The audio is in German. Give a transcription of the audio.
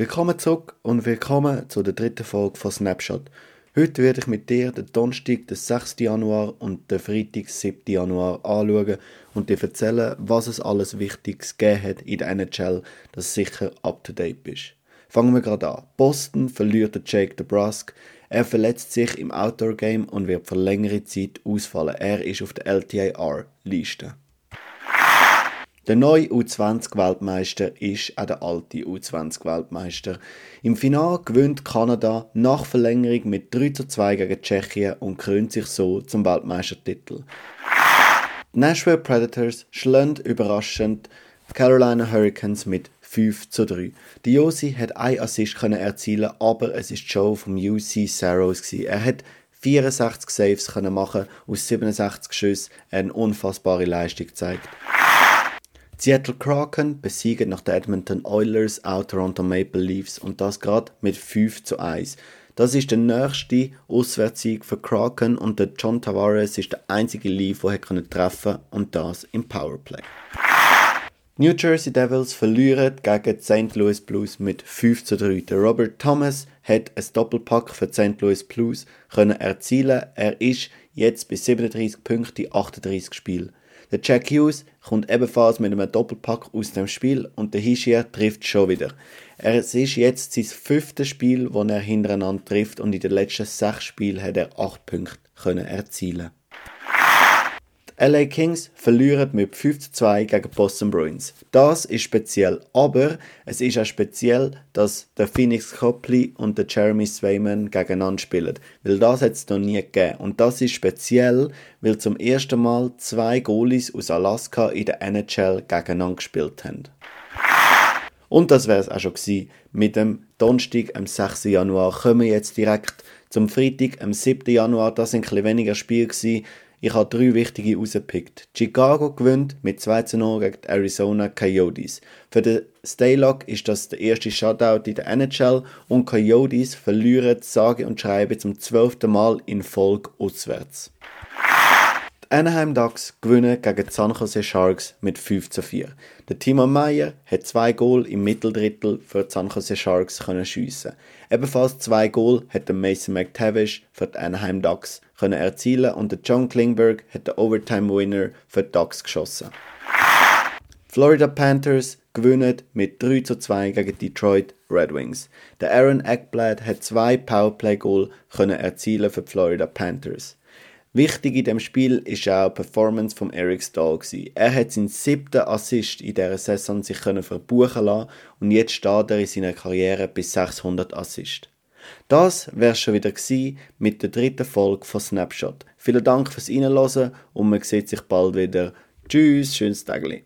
Willkommen zurück und willkommen zu der dritten Folge von Snapshot. Heute werde ich mit dir den Donnerstag, den 6. Januar und den Freitag, 7. Januar anschauen und dir erzählen, was es alles Wichtiges gegeben hat in der NHL, dass sicher up to date bist. Fangen wir gerade an. Boston verliert Jake DeBrusk. Er verletzt sich im Outdoor-Game und wird für längere Zeit ausfallen. Er ist auf der LTIR-Liste. Der neue U20-Weltmeister ist auch der alte U20-Weltmeister. Im Finale gewinnt Kanada nach Verlängerung mit 3 zu 2 gegen Tschechien und krönt sich so zum Weltmeistertitel. Die Nashville Predators schlagen überraschend Carolina Hurricanes mit 5 zu 3. Die Josi hat ein Assist können erzielen, aber es ist Joe vom UC Saros Er hat 64 Saves können machen aus 67 Schüssen, eine unfassbare Leistung gezeigt. Seattle Kraken besiegen nach den Edmonton Oilers auch Toronto Maple Leafs und das gerade mit 5 zu 1. Das ist der nächste Auswärtssieg für Kraken und der John Tavares ist der einzige Leaf, der treffen konnte und das im Powerplay. New Jersey Devils verlieren gegen die St. Louis Blues mit 5 zu 3. Der Robert Thomas hat ein Doppelpack für die St. Louis Blues können erzielen. Er ist jetzt bei 37 Punkten in 38 Spielen. Der Jack Hughes kommt ebenfalls mit einem Doppelpack aus dem Spiel und der Hischier trifft schon wieder. Es ist jetzt sein fünftes Spiel, das er hintereinander trifft und in den letzten sechs Spielen hat er acht Punkte können erzielen. LA Kings verlieren mit 5 zu 2 gegen Boston Bruins. Das ist speziell, aber es ist auch speziell, dass der Phoenix Copley und der Jeremy Swayman gegeneinander spielen, weil das hat es noch nie gegeben. Und das ist speziell, weil zum ersten Mal zwei Goalies aus Alaska in der NHL gegeneinander gespielt haben. Und das wäre es auch schon gewesen. Mit dem Donnerstag, am 6. Januar, kommen wir jetzt direkt zum Freitag, am 7. Januar. Das sind ein bisschen weniger Spiele. Ich habe drei wichtige rausgepickt. Chicago gewinnt mit 2 zu 0 gegen die Arizona Coyotes. Für den Staylock ist das der erste Shutout in der NHL und Coyotes verlieren sage und schreibe zum zwölften Mal in Folge auswärts. Die Anaheim Ducks gewinnen gegen die San Jose Sharks mit 5 zu 4. Der Timo Meyer hat zwei Goal im Mitteldrittel für die San Jose Sharks können schiessen. Ebenfalls zwei Goal hat Mason McTavish für die Anaheim Ducks können erzielen und John Klingberg hat den Overtime Winner für die Ducks geschossen. Florida Panthers gewinnen mit 3 zu 2 gegen Detroit Red Wings. Der Aaron Eckblad hat zwei Powerplay-Goal erzielen für die Florida Panthers. Wichtig in dem Spiel ist auch die Performance von Eric Stahl. Er hat seinen siebten Assist in dieser Saison sich können verbuchen lassen und jetzt steht er in seiner Karriere bis 600 Assists. Das wäre schon wieder mit der dritten Folge von Snapshot. Vielen Dank fürs Reinhören und man sieht sich bald wieder. Tschüss, schönes Tagli.